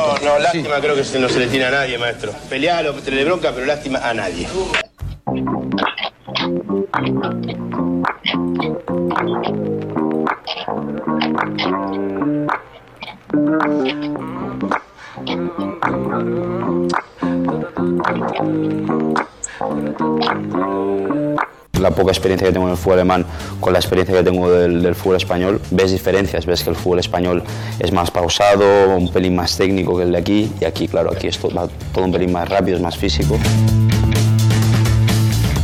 No, no, lástima creo que no se le tiene a nadie, maestro. Pelear o tener bronca, pero lástima a nadie. La poca experiencia que tengo en el fútbol alemán con la experiencia que tengo del, fútbol español, ves diferencias, ves que el fútbol español es más pausado, un pelín más técnico que el de aquí, y aquí, claro, aquí es todo, todo un pelín más rápido, es más físico.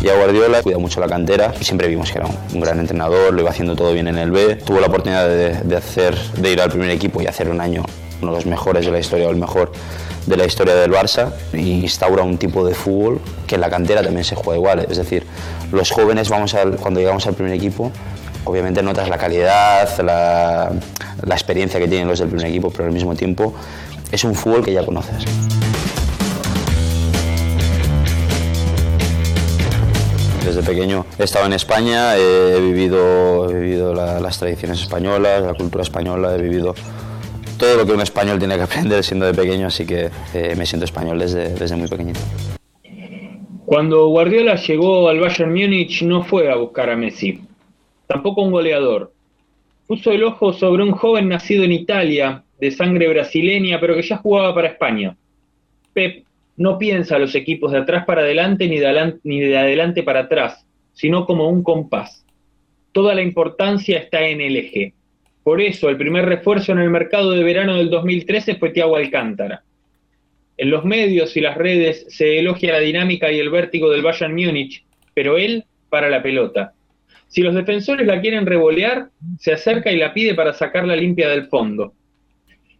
Y a Guardiola cuida mucho la cantera, siempre vimos que era un, gran entrenador, lo iba haciendo todo bien en el B, tuvo la oportunidad de, hacer, de ir al primer equipo y hacer un año uno de los mejores de la historia o el mejor de la historia del Barça e instaura un tipo de fútbol que en la cantera también se juega igual. Es decir, los jóvenes, vamos cuando llegamos al primer equipo, obviamente notas la calidad, la, experiencia que tienen los del primer equipo, pero al mismo tiempo es un fútbol que ya conoces. Desde pequeño he estado en España, he vivido, he vivido las tradiciones españolas, la cultura española, he vivido todo lo que un español tiene que aprender siendo de pequeño, así que eh, me siento español desde, desde muy pequeñito. Cuando Guardiola llegó al Bayern Múnich no fue a buscar a Messi, tampoco un goleador. Puso el ojo sobre un joven nacido en Italia, de sangre brasileña, pero que ya jugaba para España. Pep no piensa a los equipos de atrás para adelante ni de, ni de adelante para atrás, sino como un compás. Toda la importancia está en el eje. Por eso, el primer refuerzo en el mercado de verano del 2013 fue Thiago Alcántara. En los medios y las redes se elogia la dinámica y el vértigo del Bayern Múnich, pero él para la pelota. Si los defensores la quieren revolear, se acerca y la pide para sacarla limpia del fondo.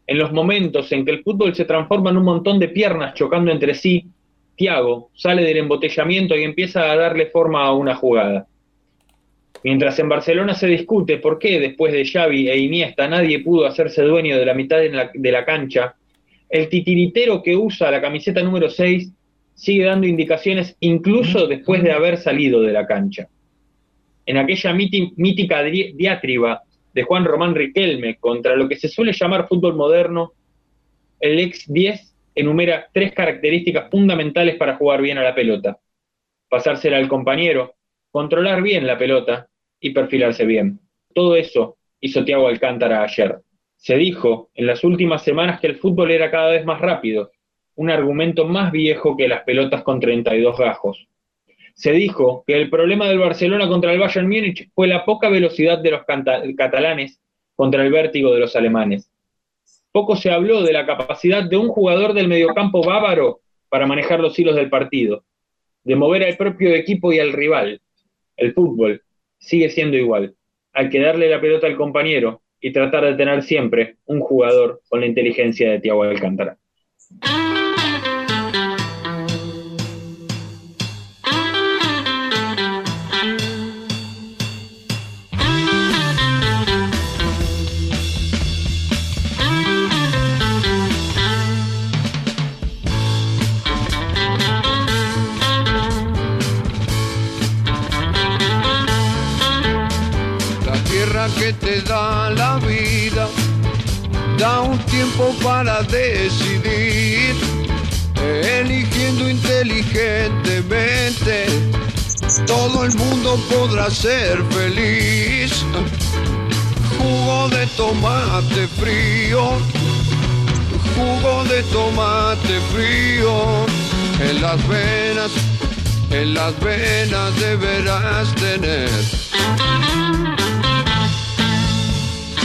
En los momentos en que el fútbol se transforma en un montón de piernas chocando entre sí, Thiago sale del embotellamiento y empieza a darle forma a una jugada. Mientras en Barcelona se discute por qué después de Xavi e Iniesta nadie pudo hacerse dueño de la mitad de la, de la cancha, el titiritero que usa la camiseta número 6 sigue dando indicaciones incluso después de haber salido de la cancha. En aquella mítica diatriba de Juan Román Riquelme contra lo que se suele llamar fútbol moderno, el ex 10 enumera tres características fundamentales para jugar bien a la pelota. Pasársela al compañero, controlar bien la pelota y perfilarse bien. Todo eso hizo Thiago Alcántara ayer. Se dijo en las últimas semanas que el fútbol era cada vez más rápido, un argumento más viejo que las pelotas con 32 gajos. Se dijo que el problema del Barcelona contra el Bayern Múnich fue la poca velocidad de los catalanes contra el vértigo de los alemanes. Poco se habló de la capacidad de un jugador del mediocampo bávaro para manejar los hilos del partido, de mover al propio equipo y al rival. El fútbol sigue siendo igual. Hay que darle la pelota al compañero y tratar de tener siempre un jugador con la inteligencia de Thiago Alcántara. Da un tiempo para decidir, eligiendo inteligentemente, todo el mundo podrá ser feliz. Jugo de tomate frío, jugo de tomate frío, en las venas, en las venas deberás tener.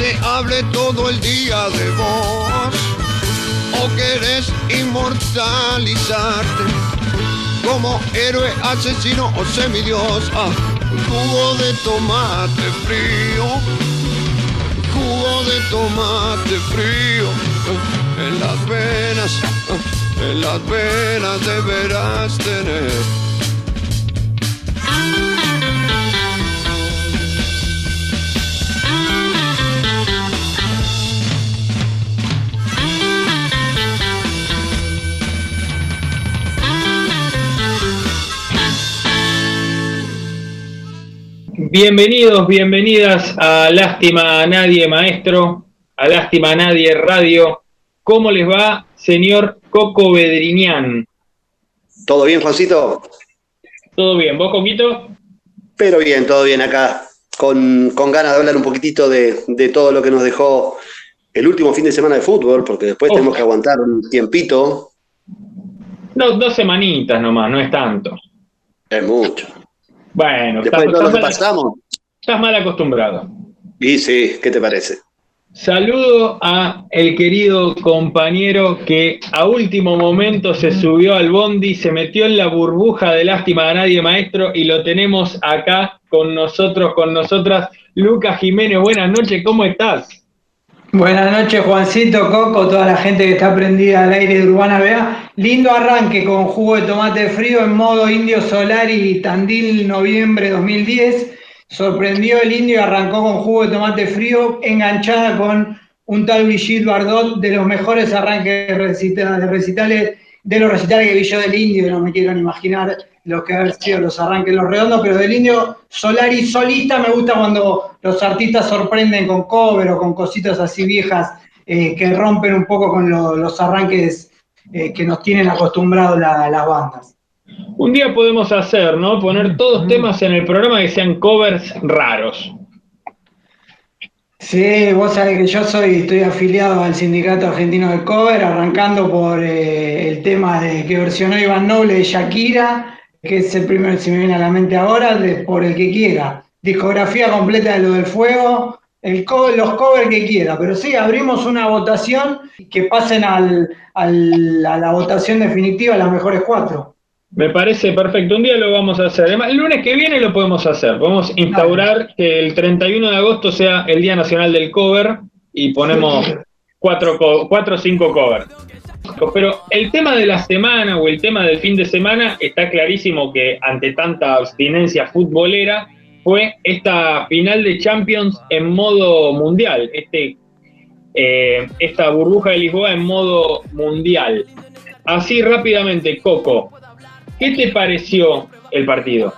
se hable todo el día de vos, o querés inmortalizarte como héroe, asesino o semidios. Jugo de tomate frío, jugo de tomate frío, en las venas, en las venas deberás tener. Bienvenidos, bienvenidas a Lástima a Nadie Maestro, a Lástima a Nadie Radio. ¿Cómo les va, señor Coco Bedriñán? ¿Todo bien, Juancito? ¿Todo bien? ¿Vos, Coquito? Pero bien, todo bien acá, con, ganas de hablar un poquitito de, todo lo que nos dejó el último fin de semana de fútbol, porque después tenemos que aguantar un tiempito. No, dos semanitas nomás, no es tanto. Es mucho. Bueno, Después de todo lo que pasamos. Estás mal acostumbrado. Y sí, ¿qué te parece? Saludo a el querido compañero que a último momento se subió al bondi, se metió en la burbuja de lástima a nadie maestro y lo tenemos acá con nosotros, con nosotras. Lucas Jiménez, buenas noches, ¿cómo estás? Buenas noches, Juancito, Coco, toda la gente que está prendida al aire de Urbana Vea. Lindo arranque con jugo de tomate frío en modo Indio Solar y Tandil noviembre 2010. Sorprendió el indio y arrancó con jugo de tomate frío, enganchada con un tal Brigitte Bardot, de los mejores arranques de recitales, de los recitales que vi yo del indio, no me quiero imaginar los que han sido los arranques los redondos, pero del indio Solari solista me gusta cuando los artistas sorprenden con cover o con cositas así viejas eh, que rompen un poco con los arranques eh, que nos tienen acostumbrados las bandas. Un día podemos hacer, ¿no? Poner todos temas en el programa que sean covers raros. Sí, vos sabés que yo soy, estoy afiliado al Sindicato Argentino del Cover, arrancando por eh, el tema de que versionó Iván Noble de Shakira, que es el primero que se me viene a la mente ahora, de, por el que quiera. Discografía completa de lo del fuego, el los covers que quiera. Pero sí, abrimos una votación que pasen al, al, a la votación definitiva las mejores cuatro. Me parece perfecto. Un día lo vamos a hacer. Además, el lunes que viene lo podemos hacer. Podemos instaurar que el 31 de agosto sea el Día Nacional del Cover y ponemos cuatro, cuatro o cinco covers. Pero el tema de la semana o el tema del fin de semana está clarísimo que ante tanta abstinencia futbolera fue esta final de Champions en modo mundial, este, eh, esta burbuja de Lisboa en modo mundial. Así rápidamente, Coco, ¿qué te pareció el partido?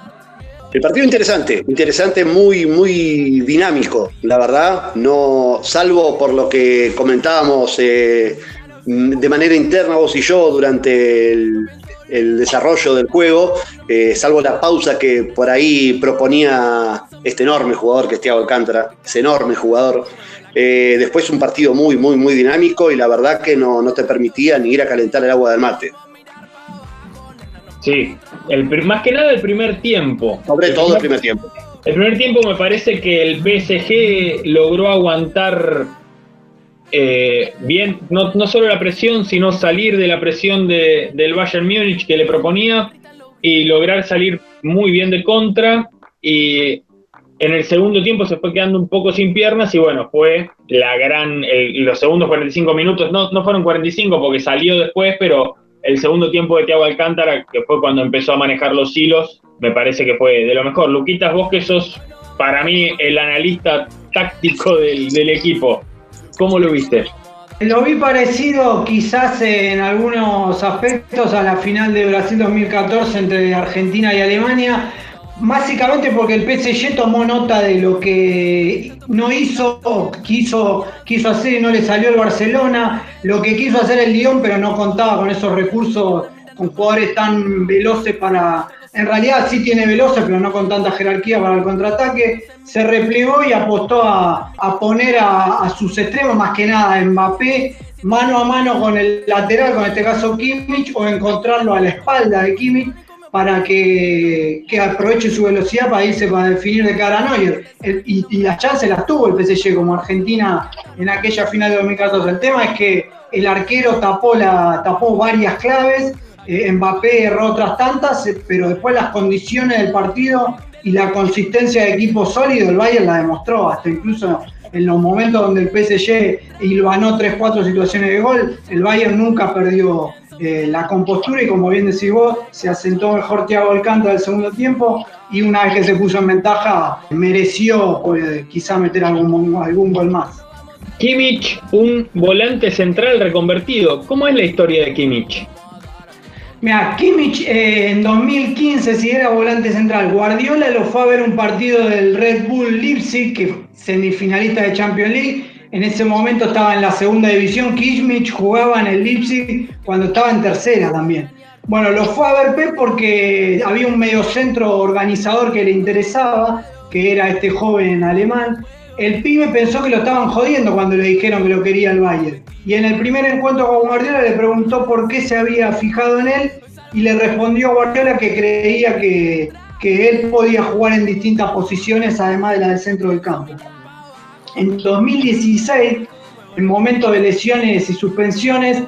El partido interesante, interesante, muy, muy dinámico, la verdad. No, salvo por lo que comentábamos eh, de manera interna vos y yo durante el, desarrollo del juego, eh, salvo la pausa que por ahí proponía este enorme jugador que es Thiago Alcántara, ese enorme jugador. Eh, después un partido muy, muy, muy dinámico y la verdad que no, no te permitía ni ir a calentar el agua del mate. Sí, el, más que nada el primer tiempo. Sobre todo el primer tiempo. El primer tiempo me parece que el PSG logró aguantar eh, bien, no, no, solo la presión, sino salir de la presión de, del Bayern Múnich que le proponía y lograr salir muy bien de contra. Y en el segundo tiempo se fue quedando un poco sin piernas y bueno, fue la gran, los segundos 45 minutos, no, no fueron 45 porque salió después, pero el segundo tiempo de Thiago Alcántara, que fue cuando empezó a manejar los hilos, me parece que fue de lo mejor. Luquitas, vos que sos para mí el analista táctico del equipo. ¿Cómo lo viste? Lo vi parecido quizás en algunos aspectos a la final de Brasil 2014 entre Argentina y Alemania, básicamente porque el PSG tomó nota de lo que no hizo, quiso, quiso hacer y no le salió el Barcelona, lo que quiso hacer el Lyon, pero no contaba con esos recursos, con jugadores tan veloces para en realidad sí tiene veloces, pero no con tanta jerarquía para el contraataque. Se replegó y apostó a, poner a, sus extremos, más que nada a Mbappé, mano a mano con el lateral, con este caso Kimmich, o encontrarlo a la espalda de Kimmich para que, aproveche su velocidad para irse para definir de cara a Neuer. y, y, las chances las tuvo el PSG como Argentina en aquella final de 2014. El tema es que el arquero tapó, la, tapó varias claves eh, Mbappé erró otras tantas, eh, pero después las condiciones del partido y la consistencia de equipo sólido, el Bayern la demostró, hasta incluso en los momentos donde el PSG ganó 3-4 situaciones de gol, el Bayern nunca perdió eh, la compostura y como bien decís vos, se asentó mejor Thiago Alcántara del segundo tiempo y una vez que se puso en ventaja, mereció quizá meter algún, algún gol más. Kimmich, un volante central reconvertido. ¿Cómo es la historia de Kimmich? Mira, Kimmich eh, en 2015, si era volante central, Guardiola lo fue a ver un partido del Red Bull Leipzig, que semifinalista de Champions League. En ese momento estaba en la segunda división. Kimmich jugaba en el Leipzig cuando estaba en tercera también. Bueno, lo fue a ver Pep porque había un mediocentro organizador que le interesaba, que era este joven alemán. El pibe pensó que lo estaban jodiendo cuando le dijeron que lo quería el Bayern y en el primer encuentro con Guardiola le preguntó por qué se había fijado en él y le respondió a Guardiola que creía que, él podía jugar en distintas posiciones además de la del centro del campo. En 2016, en momento de lesiones y suspensiones,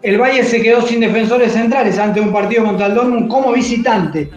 el Valle se quedó sin defensores centrales ante un partido contra el Dortmund como visitante.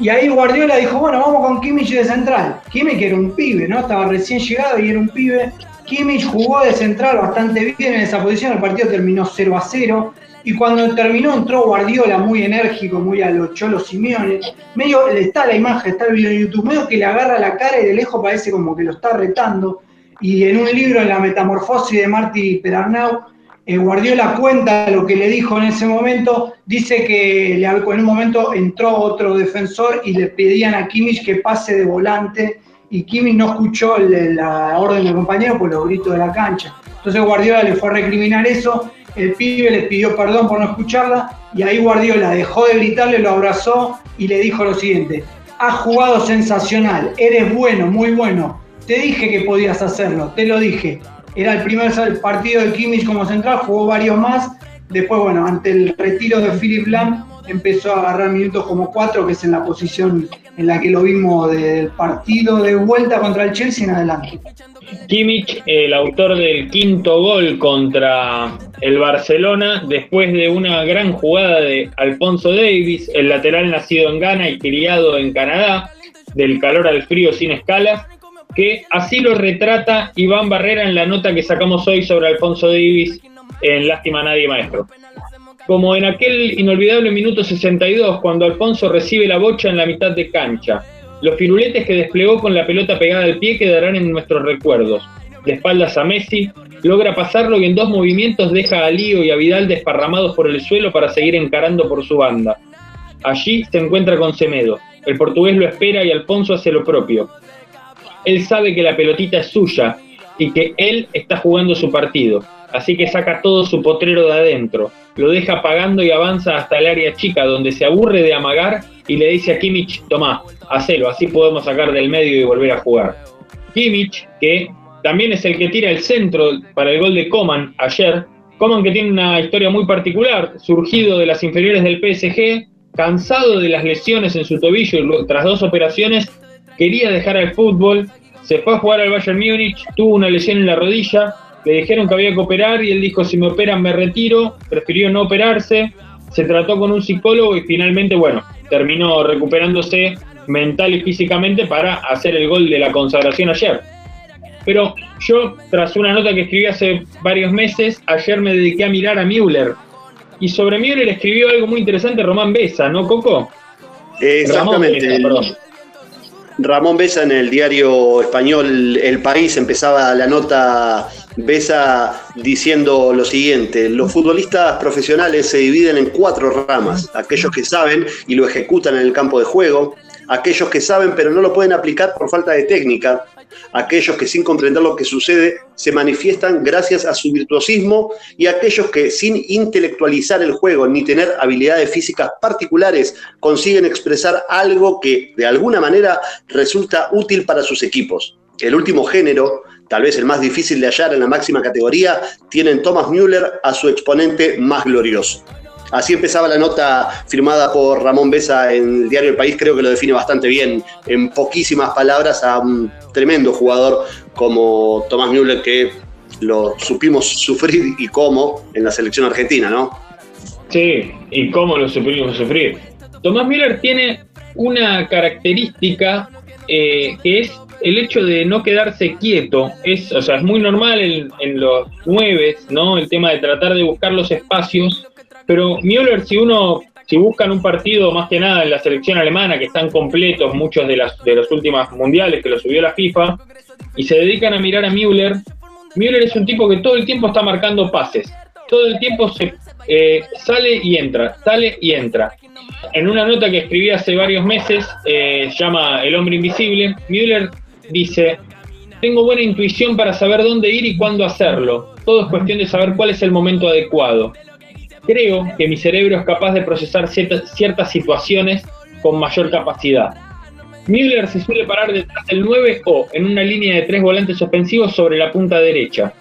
Y ahí Guardiola dijo, bueno, vamos con Kimmich de central. Kimmich era un pibe, ¿no? Estaba recién llegado y era un pibe. Kimmich jugó de central bastante bien en esa posición, el partido terminó 0 a 0. Y cuando terminó entró Guardiola muy enérgico, muy a los Cholo Simeone. Medio, está la imagen, está el video en YouTube, medio que le agarra la cara y de lejos parece como que lo está retando. Y en un libro, en la metamorfosis de Marty Perarnau, eh, Guardiola cuenta lo que le dijo en ese momento, dice que en un momento entró otro defensor y le pedían a Kimmich que pase de volante y Kimi no escuchó la orden del compañero por los gritos de la cancha. Entonces Guardiola le fue a recriminar eso, el pibe le pidió perdón por no escucharla y ahí Guardiola dejó de gritarle, lo abrazó y le dijo lo siguiente, has jugado sensacional, eres bueno, muy bueno, te dije que podías hacerlo, te lo dije. Era el primer partido de Kimmich como central, jugó varios más, después bueno, ante el retiro de Philip Lam empezó a agarrar minutos como cuatro, que es en la posición en la que lo vimos del partido de vuelta contra el Chelsea en adelante. Kimmich, el autor del quinto gol contra el Barcelona, después de una gran jugada de Alfonso Davis, el lateral nacido en Ghana y criado en Canadá, del calor al frío sin escalas, que así lo retrata Iván Barrera en la nota que sacamos hoy sobre Alfonso Davis en Lástima Nadie Maestro como en aquel inolvidable minuto 62 cuando Alfonso recibe la bocha en la mitad de cancha. Los piruletes que desplegó con la pelota pegada al pie quedarán en nuestros recuerdos. De espaldas a Messi, logra pasarlo y en dos movimientos deja a Lío y a Vidal desparramados por el suelo para seguir encarando por su banda. Allí se encuentra con Semedo. El portugués lo espera y Alfonso hace lo propio. Él sabe que la pelotita es suya y que él está jugando su partido, así que saca todo su potrero de adentro, lo deja pagando y avanza hasta el área chica, donde se aburre de amagar y le dice a Kimmich, tomá, hacelo, así podemos sacar del medio y volver a jugar. Kimmich, que también es el que tira el centro para el gol de Coman ayer, Coman que tiene una historia muy particular, surgido de las inferiores del PSG, cansado de las lesiones en su tobillo tras dos operaciones, quería dejar el fútbol, se fue a jugar al Bayern Múnich, tuvo una lesión en la rodilla, le dijeron que había que operar y él dijo, si me operan me retiro, prefirió no operarse, se trató con un psicólogo y finalmente, bueno, terminó recuperándose mental y físicamente para hacer el gol de la consagración ayer. Pero yo, tras una nota que escribí hace varios meses, ayer me dediqué a mirar a Müller. Y sobre Müller escribió algo muy interesante Román Besa, ¿no, Coco? Exactamente. Ramón Besa en el diario español El País empezaba la nota Besa diciendo lo siguiente, los futbolistas profesionales se dividen en cuatro ramas, aquellos que saben y lo ejecutan en el campo de juego, aquellos que saben pero no lo pueden aplicar por falta de técnica, aquellos que sin comprender lo que sucede se manifiestan gracias a su virtuosismo y aquellos que sin intelectualizar el juego ni tener habilidades físicas particulares consiguen expresar algo que de alguna manera resulta útil para sus equipos. El último género, tal vez el más difícil de hallar en la máxima categoría, tiene en Thomas Müller a su exponente más glorioso. Así empezaba la nota firmada por Ramón Besa en el diario El País, creo que lo define bastante bien, en poquísimas palabras, a un tremendo jugador como Tomás Müller, que lo supimos sufrir y cómo en la selección argentina, ¿no? Sí, y cómo lo supimos sufrir. Tomás Müller tiene una característica eh, que es el hecho de no quedarse quieto. Es, o sea, es muy normal en, los nueve, ¿no? El tema de tratar de buscar los espacios pero Müller, si uno, si buscan un partido más que nada en la selección alemana, que están completos muchos de, las, de los últimos mundiales que lo subió la FIFA, y se dedican a mirar a Müller, Müller es un tipo que todo el tiempo está marcando pases. Todo el tiempo se eh, sale y entra, sale y entra. En una nota que escribí hace varios meses, eh, llama El hombre invisible, Müller dice, tengo buena intuición para saber dónde ir y cuándo hacerlo. Todo es cuestión de saber cuál es el momento adecuado creo que mi cerebro es capaz de procesar ciertas, situaciones con mayor capacidad. Müller se suele parar detrás del 9 o en una línea de tres volantes ofensivos sobre la punta derecha.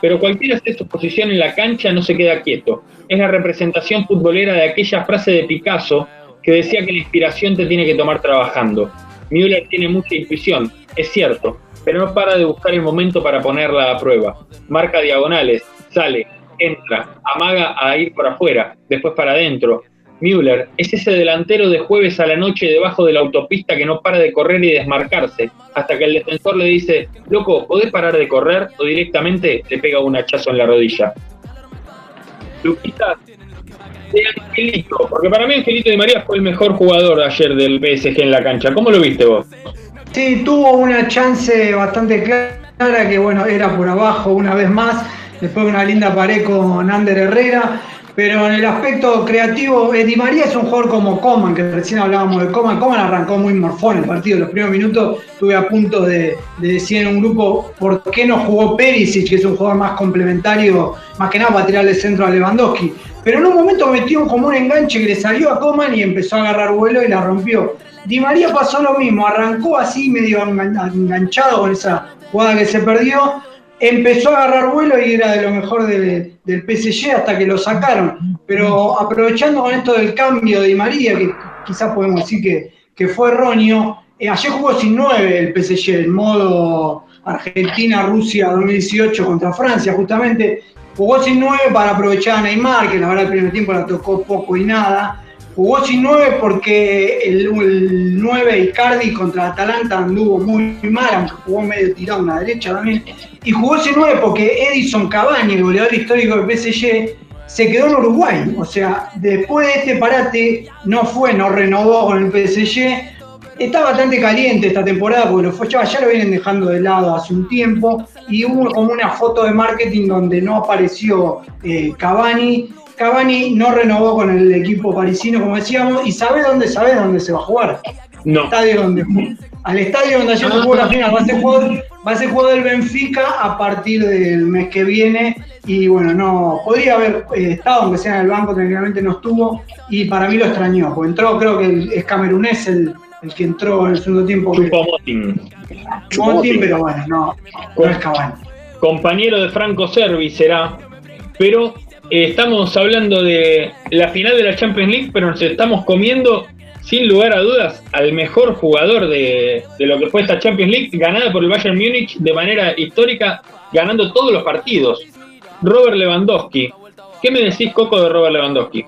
Pero cualquiera sea su posición en la cancha no se queda quieto. Es la representación futbolera de aquella frase de Picasso que decía que la inspiración te tiene que tomar trabajando. Müller tiene mucha intuición, es cierto, pero no para de buscar el momento para ponerla a prueba. Marca diagonales, sale, entra, amaga a ir por afuera, después para adentro. Müller es ese delantero de jueves a la noche debajo de la autopista que no para de correr y desmarcarse, hasta que el defensor le dice, loco, ¿podés parar de correr? O directamente le pega un hachazo en la rodilla. Luquita de Angelito, porque para mí Angelito de María fue el mejor jugador ayer del PSG en la cancha. ¿Cómo lo viste vos? Sí, tuvo una chance bastante clara que, bueno, era por abajo una vez más después una linda pared con Ander Herrera. Pero en el aspecto creativo, Di María es un jugador como Coman, que recién hablábamos de Coman. Coman arrancó muy morfón el partido. Los primeros minutos estuve a punto de, decir en un grupo por qué no jugó Perisic, que es un jugador más complementario, más que nada para tirarle centro a Lewandowski. Pero en un momento metió como un enganche que le salió a Coman y empezó a agarrar vuelo y la rompió. Di María pasó lo mismo, arrancó así medio enganchado con esa jugada que se perdió empezó a agarrar vuelo y era de lo mejor del PSG hasta que lo sacaron. Pero aprovechando con esto del cambio de Di María, que quizás podemos decir que, que fue erróneo, eh, ayer jugó sin nueve el PSG, en modo Argentina-Rusia 2018 contra Francia, justamente. Jugó sin nueve para aprovechar a Neymar, que la verdad el primer tiempo la tocó poco y nada. Jugó sin 9 porque el, el 9 Icardi contra Atalanta anduvo muy, mal, aunque jugó medio tirado a la derecha también. Y jugó sin 9 porque Edison Cavani, el goleador histórico del PSG, se quedó en Uruguay. O sea, después de este parate no fue, no renovó con el PSG. Está bastante caliente esta temporada porque lo fue, ya, lo vienen dejando de lado hace un tiempo y hubo como una foto de marketing donde no apareció eh, Cavani Cavani no renovó con el equipo parisino, como decíamos, y ¿sabe dónde, sabe dónde se va a jugar? No. Al estadio donde, al estadio donde ayer se jugó la final. Va a, ser jugador, va a ser jugador del Benfica a partir del mes que viene. Y bueno, no podría haber eh, estado, aunque sea en el banco, tranquilamente no estuvo. Y para mí lo extrañó, porque entró, creo que es camerunés el, el que entró en el segundo tiempo. Chupomotin. pero bueno, no, no es Cavani. Compañero de Franco Servi será, pero estamos hablando de la final de la Champions League, pero nos estamos comiendo, sin lugar a dudas, al mejor jugador de, lo que fue esta Champions League, ganada por el Bayern Múnich de manera histórica, ganando todos los partidos. Robert Lewandowski. ¿Qué me decís, Coco, de Robert Lewandowski?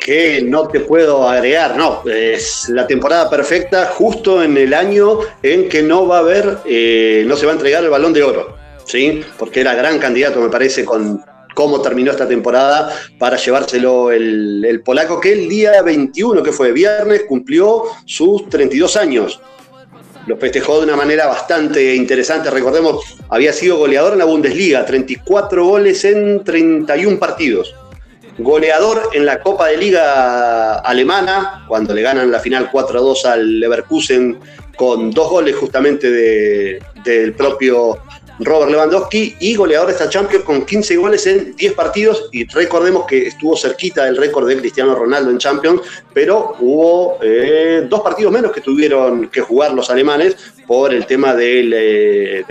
que no te puedo agregar, no, es la temporada perfecta justo en el año en que no va a haber, eh, no se va a entregar el balón de oro, ¿sí? Porque era gran candidato, me parece, con, cómo terminó esta temporada para llevárselo el, polaco, que el día 21, que fue viernes, cumplió sus 32 años. Lo festejó de una manera bastante interesante. Recordemos, había sido goleador en la Bundesliga, 34 goles en 31 partidos. goleador en la Copa de Liga alemana, cuando le ganan la final 4-2 al Leverkusen con dos goles justamente del propio Robert Lewandowski y goleador de esta Champions con 15 goles en 10 partidos y recordemos que estuvo cerquita del récord de Cristiano Ronaldo en Champions, pero hubo eh, dos partidos menos que tuvieron que jugar los alemanes por el tema. Eh,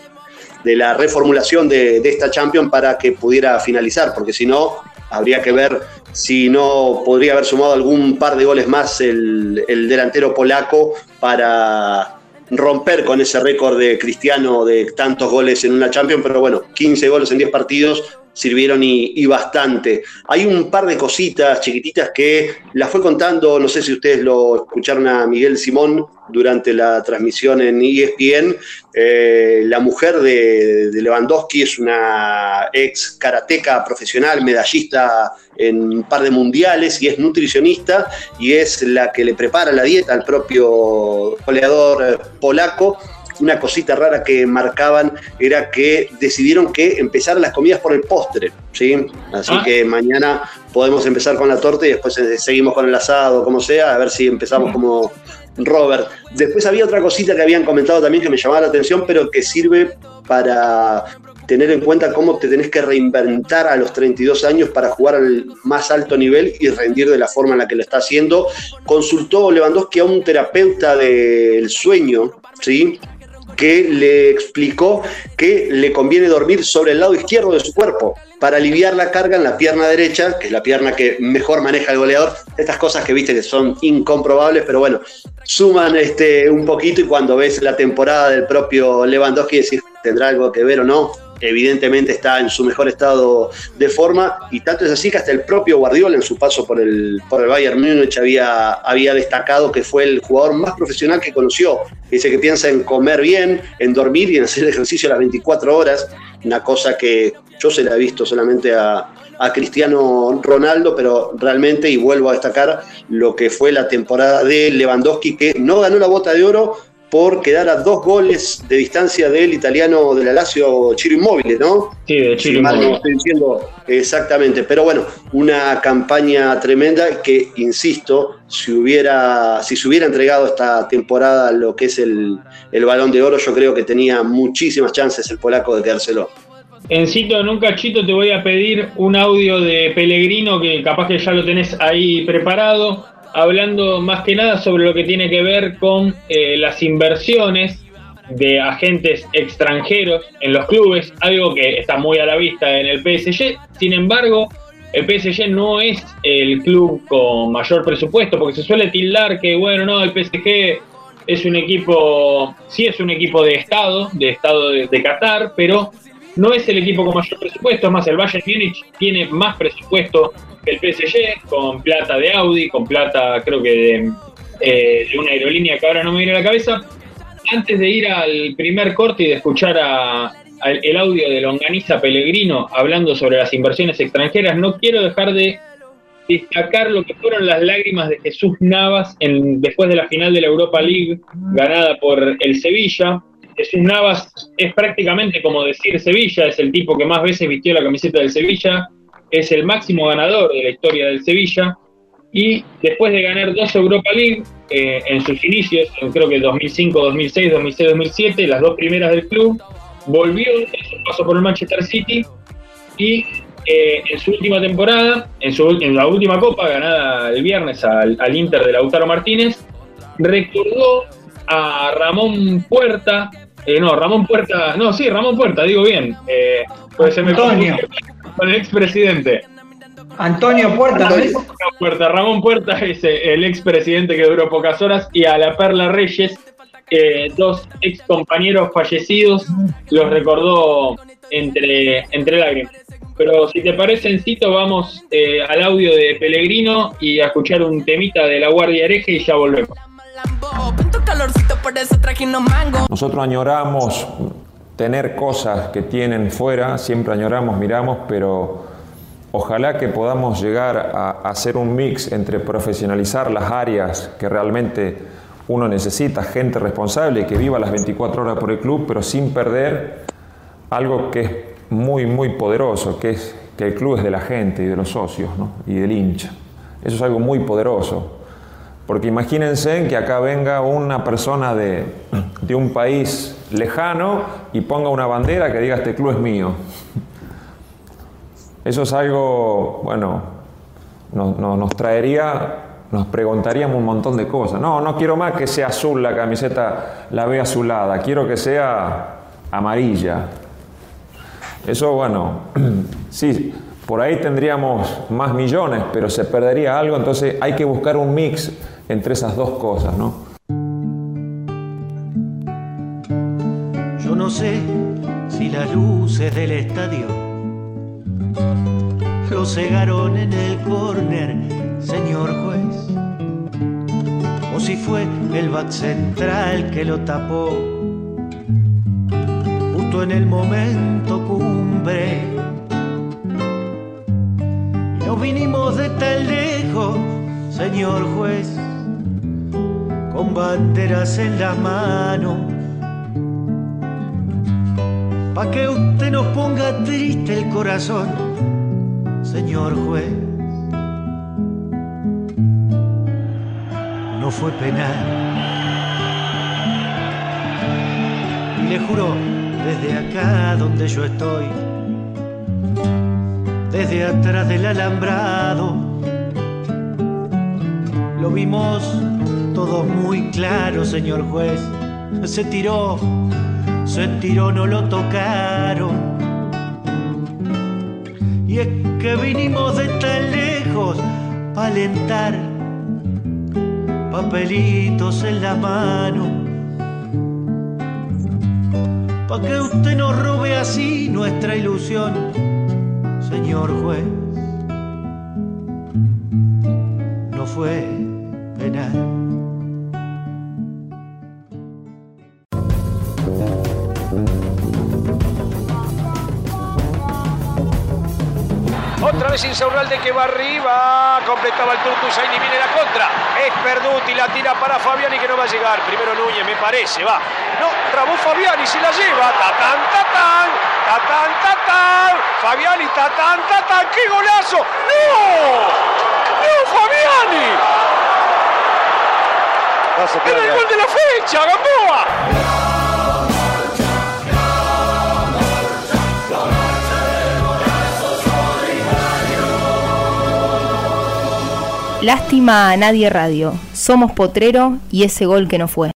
de la reformulación de, esta Champions para que pudiera finalizar, porque si no, habría que ver si no podría haber sumado algún par de goles más el, delantero polaco para romper con ese récord de Cristiano de tantos goles en una Champions, pero bueno, 15 goles en 10 partidos sirvieron y, bastante. Hay un par de cositas chiquititas que las fue contando, no sé si ustedes lo escucharon a Miguel Simón durante la transmisión en ESPN. Eh, la mujer de, Lewandowski es una ex karateca profesional, medallista en un par de mundiales y es nutricionista y es la que le prepara la dieta al propio goleador polaco una cosita rara que marcaban era que decidieron que empezar las comidas por el postre, ¿sí? Así ah. que mañana podemos empezar con la torta y después eh, seguimos con el asado, como sea, a ver si empezamos como Robert. Después había otra cosita que habían comentado también que me llamaba la atención, pero que sirve para tener en cuenta cómo te tenés que reinventar a los 32 años para jugar al más alto nivel y rendir de la forma en la que lo está haciendo. Consultó Lewandowski a un terapeuta del sueño, ¿sí? Que le explicó que le conviene dormir sobre el lado izquierdo de su cuerpo para aliviar la carga en la pierna derecha, que es la pierna que mejor maneja el goleador. Estas cosas que viste que son incomprobables, pero bueno, suman este, un poquito y cuando ves la temporada del propio Lewandowski decís, ¿tendrá algo que ver o no? Evidentemente está en su mejor estado de forma y tanto es así que hasta el propio Guardiola en su paso por el, por el Bayern Múnich había, había destacado que fue el jugador más profesional que conoció. Dice que piensa en comer bien, en dormir y en hacer ejercicio a las 24 horas, una cosa que yo se la he visto solamente a, a Cristiano Ronaldo, pero realmente, y vuelvo a destacar lo que fue la temporada de Lewandowski, que no ganó la bota de oro, por quedar a dos goles de distancia del italiano de la Lazio Chiro Immobile, ¿no? Sí, de Chiro Immobile. estoy diciendo exactamente, pero bueno, una campaña tremenda que, insisto, si, hubiera, si se hubiera entregado esta temporada lo que es el, el balón de oro, yo creo que tenía muchísimas chances el polaco de quedárselo. Encito, en un cachito te voy a pedir un audio de Pellegrino que capaz que ya lo tenés ahí preparado hablando más que nada sobre lo que tiene que ver con eh, las inversiones de agentes extranjeros en los clubes, algo que está muy a la vista en el PSG. Sin embargo, el PSG no es el club con mayor presupuesto, porque se suele tildar que, bueno, no, el PSG es un equipo, sí es un equipo de Estado, de Estado de, Qatar, pero no es el equipo con mayor presupuesto, es más, el Bayern Múnich tiene más presupuesto el PSG, con plata de Audi, con plata creo que eh, de, una aerolínea que ahora no me viene a la cabeza. Antes de ir al primer corte y de escuchar a, el audio de Longaniza Pellegrino hablando sobre las inversiones extranjeras, no quiero dejar de destacar lo que fueron las lágrimas de Jesús Navas después de la final de la Europa League ganada por el Sevilla. Jesús Navas es prácticamente como decir Sevilla, es el tipo que más veces vistió la camiseta del Sevilla, es el máximo ganador de la historia del Sevilla. Y después de ganar dos Europa League eh, en sus inicios, creo que 2005, 2006, 2006, 2007, las dos primeras del club, volvió en su paso por el Manchester City y eh, en su última temporada, en, su, en la última copa ganada el viernes al, al Inter de Lautaro Martínez, recordó a Ramón Puerta, eh, no, Ramón Puerta, no, sí, Ramón Puerta, digo bien. Eh, pues se me Antonio. Con el expresidente. Antonio Puerta, Puerta. Ramón Puerta es eh, el expresidente que duró pocas horas y a la Perla Reyes, dos ex compañeros fallecidos, los recordó entre, entre lágrimas. Pero si te parece, Encito, vamos al audio de Pellegrino y a escuchar un temita de la Guardia Hereje y ya volvemos. Nosotros añoramos tener cosas que tienen fuera, siempre añoramos, miramos, pero ojalá que podamos llegar a hacer un mix entre profesionalizar las áreas que realmente uno necesita, gente responsable que viva las 24 horas por el club, pero sin perder algo que es muy, muy poderoso, que es que el club es de la gente y de los socios y del hincha. Eso es algo muy poderoso. Porque imagínense que acá venga una persona de, de un país lejano y ponga una bandera que diga este club es mío. Eso es algo, bueno, nos, nos traería, nos preguntaríamos un montón de cosas. No, no quiero más que sea azul la camiseta, la ve azulada, quiero que sea amarilla. Eso, bueno, sí, por ahí tendríamos más millones, pero se perdería algo, entonces hay que buscar un mix entre esas dos cosas, ¿no? Yo no sé si las luces del estadio lo cegaron en el córner, señor juez, o si fue el back central que lo tapó justo en el momento cumbre. Nos vinimos de tan lejos, señor juez, con banderas en la mano. Pa' que usted nos ponga triste el corazón, señor juez. No fue penal. Y le juro desde acá donde yo estoy, desde atrás del alambrado, lo vimos todos muy claro, señor juez. Se tiró, se tiró, no lo tocaron. Y es que vinimos de tan lejos para alentar papelitos en la mano pa' que usted nos robe así nuestra ilusión, señor juez. Otra vez Insaurralde que va arriba. Completaba el Turco Usain y viene la contra. Es Perduti, la tira para Fabiani que no va a llegar. Primero Núñez, me parece, va. No, trabó Fabiani, se la lleva. Tatán, tatán. Tatán, tatán. Fabiani, tatán, tatán. ¡Qué golazo! ¡No! ¡No, Fabiani! ¡Era el gol de la fecha, Gamboa! Lástima a Nadie Radio. Somos Potrero y ese gol que no fue.